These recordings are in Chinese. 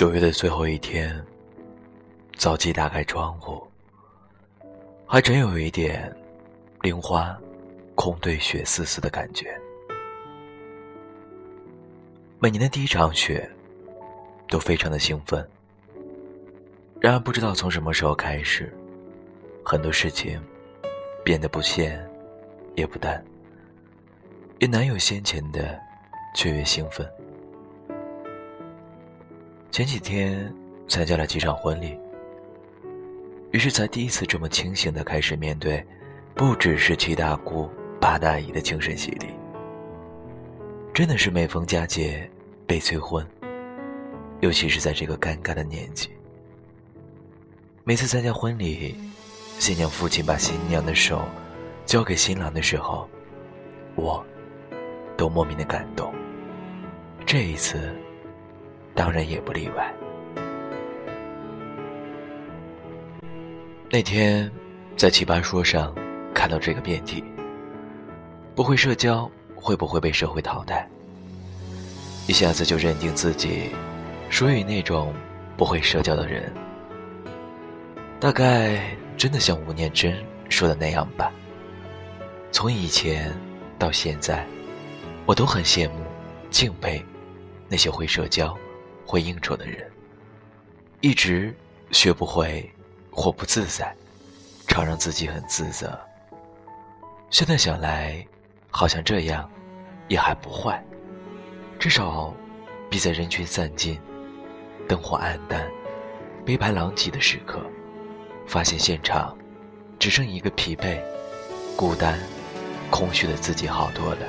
九月的最后一天，早起打开窗户，还真有一点零花空对雪丝丝的感觉。每年的第一场雪，都非常的兴奋。然而不知道从什么时候开始，很多事情变得不咸，也不淡，也难有先前的雀跃兴奋。前几天参加了几场婚礼，于是才第一次这么清醒的开始面对，不只是七大姑八大姨的精神洗礼。真的是每逢佳节被催婚，尤其是在这个尴尬的年纪。每次参加婚礼，新娘父亲把新娘的手交给新郎的时候，我都莫名的感动。这一次。当然也不例外。那天在奇葩说上看到这个辩题：不会社交会不会被社会淘汰？一下子就认定自己属于那种不会社交的人。大概真的像吴念真说的那样吧。从以前到现在，我都很羡慕、敬佩那些会社交。会应酬的人，一直学不会或不自在，常让自己很自责。现在想来，好像这样也还不坏，至少比在人群散尽、灯火暗淡、杯盘狼藉的时刻，发现现场只剩一个疲惫、孤单、空虚的自己好多了。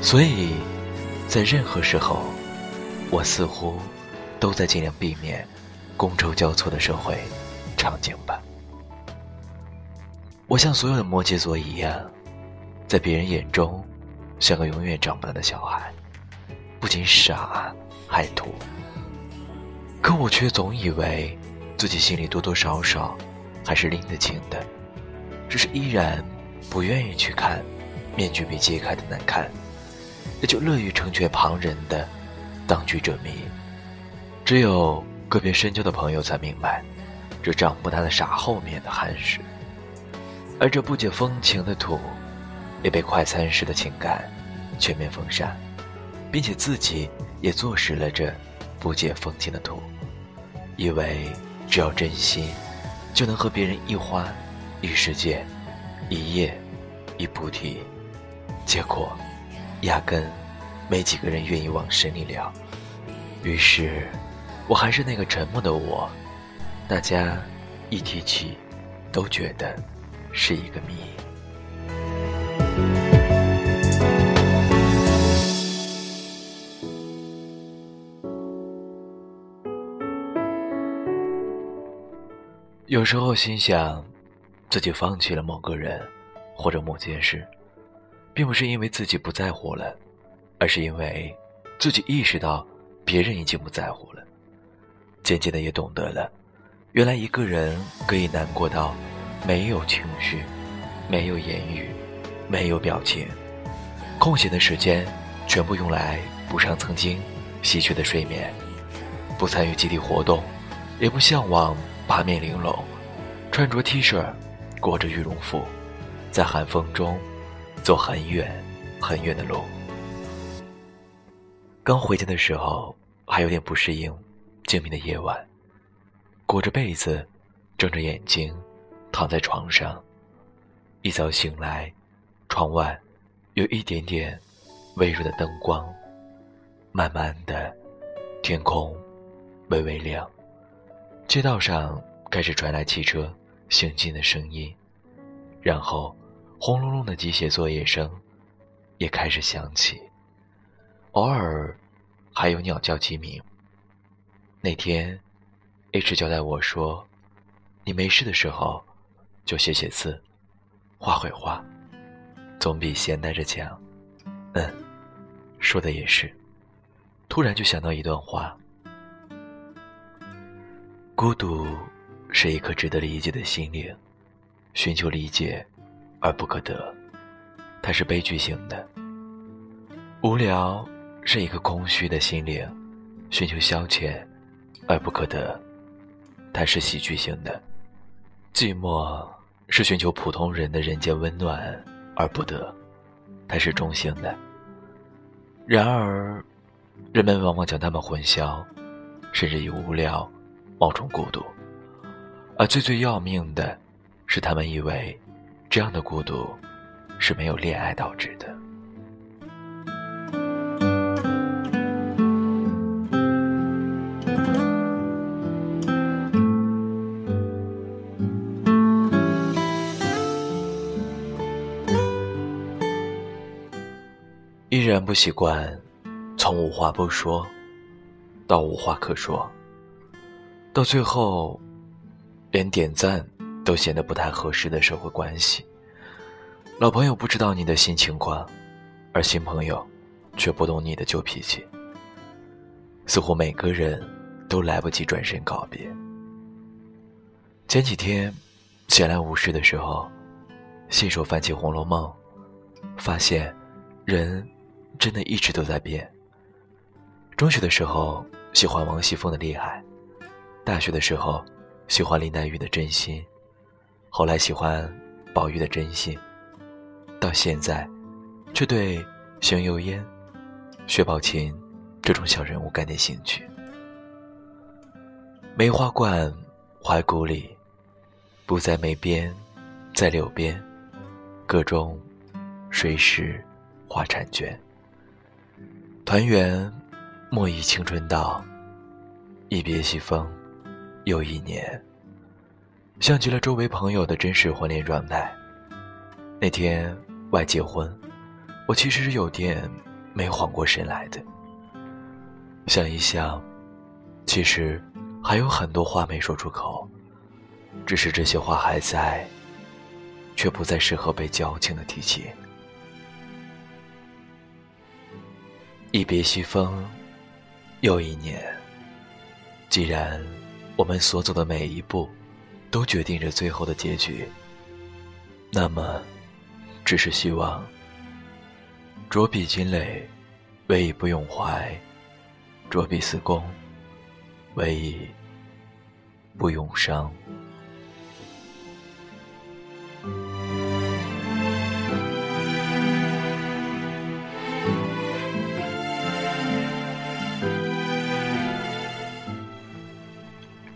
所以，在任何时候。我似乎都在尽量避免觥筹交错的社会场景吧。我像所有的摩羯座一样，在别人眼中像个永远长不大的小孩，不仅傻还土。可我却总以为自己心里多多少少还是拎得清的，只是依然不愿意去看面具被揭开的难看，也就乐于成全旁人的。当局者迷，只有个别深究的朋友才明白，这长不大的傻后面的憨实。而这不解风情的土，也被快餐式的情感全面封杀，并且自己也坐实了这不解风情的土，以为只要真心，就能和别人一欢一世界，一夜一菩提。结果，压根没几个人愿意往深里聊。于是，我还是那个沉默的我。大家一提起，都觉得是一个谜。有时候心想，自己放弃了某个人或者某件事，并不是因为自己不在乎了，而是因为自己意识到。别人已经不在乎了，渐渐的也懂得了，原来一个人可以难过到没有情绪、没有言语、没有表情，空闲的时间全部用来补上曾经稀缺的睡眠，不参与集体活动，也不向往八面玲珑，穿着 T 恤，裹着羽绒服，在寒风中走很远很远的路。刚回家的时候，还有点不适应静谧的夜晚。裹着被子，睁着眼睛，躺在床上。一早醒来，窗外有一点点微弱的灯光。慢慢的，天空微微亮，街道上开始传来汽车行进的声音，然后轰隆隆的机械作业声也开始响起。偶尔，还有鸟叫鸡鸣。那天，H 交代我说：“你没事的时候，就写写字，画会画，总比闲待着强。”嗯，说的也是。突然就想到一段话：“孤独是一颗值得理解的心灵，寻求理解而不可得，它是悲剧性的。无聊。”是一个空虚的心灵，寻求消遣而不可得，它是喜剧性的；寂寞是寻求普通人的人间温暖而不得，它是中性的。然而，人们往往将它们混淆，甚至以无聊冒充孤独。而最最要命的，是他们以为这样的孤独是没有恋爱导致的。然不习惯从无话不说到无话可说，到最后连点赞都显得不太合适的社会关系。老朋友不知道你的新情况，而新朋友却不懂你的旧脾气。似乎每个人都来不及转身告别。前几天闲来无事的时候，信手翻起《红楼梦》，发现人。真的一直都在变。中学的时候喜欢王熙凤的厉害，大学的时候喜欢林黛玉的真心，后来喜欢宝玉的真心，到现在，却对邢岫烟、薛宝琴这种小人物感点兴趣。梅花冠怀古里，不在梅边，在柳边，歌中谁识花婵娟。团圆，莫忆青春到；一别西风，又一年。像极了周围朋友的真实婚恋状态。那天外结婚，我其实是有点没缓过神来的。想一想，其实还有很多话没说出口，只是这些话还在，却不再适合被矫情的提起。一别西风，又一年。既然我们所走的每一步，都决定着最后的结局，那么，只是希望，着笔金泪，唯以不永怀；着笔思功，唯以不永伤。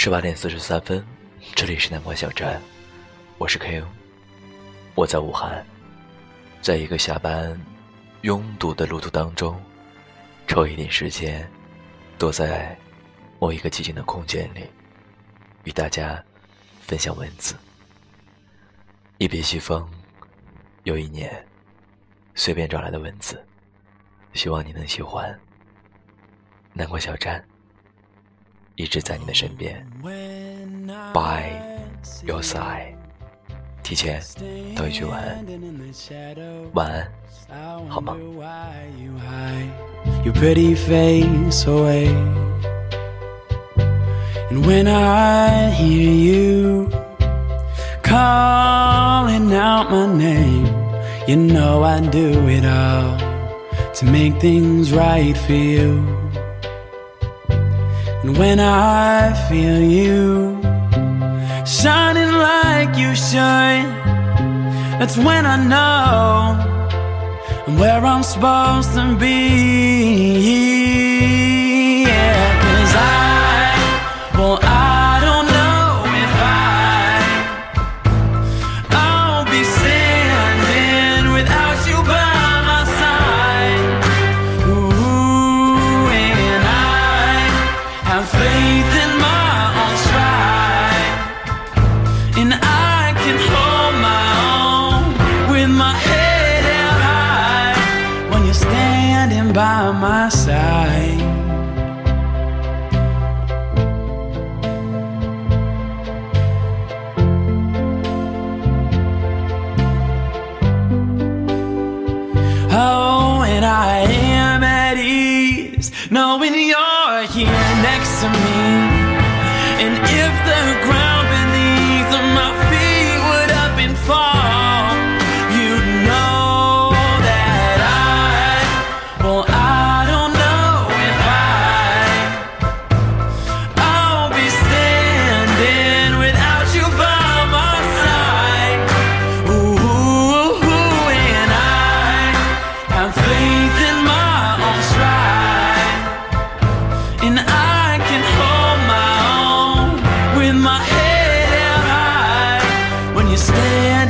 十八点四十三分，这里是南瓜小站，我是 K.O，我在武汉，在一个下班拥堵的路途当中，抽一点时间，躲在某一个寂静的空间里，与大家分享文字。一别西风，又一年，随便找来的文字，希望你能喜欢。南瓜小站。一直在你的身边，By your side。提前道一句晚安，晚安，好吗？Your pretty face away. And when I hear you calling out my name, you know I do it all to make things right for you. And when I feel you shining like you shine, that's when I know I'm where I'm supposed to be. Yeah, cause I,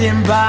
standing by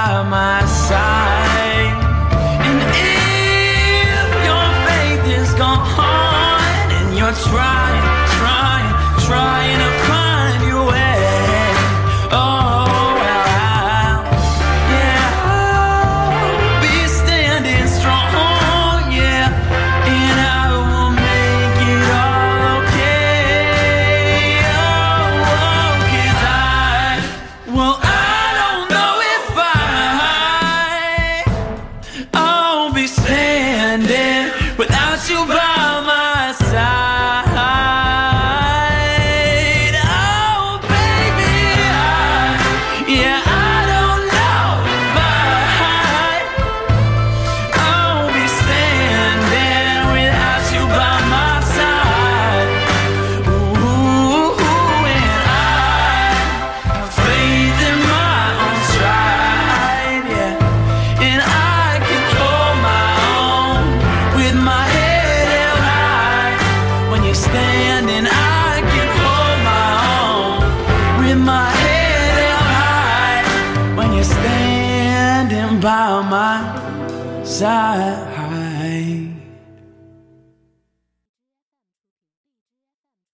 desire.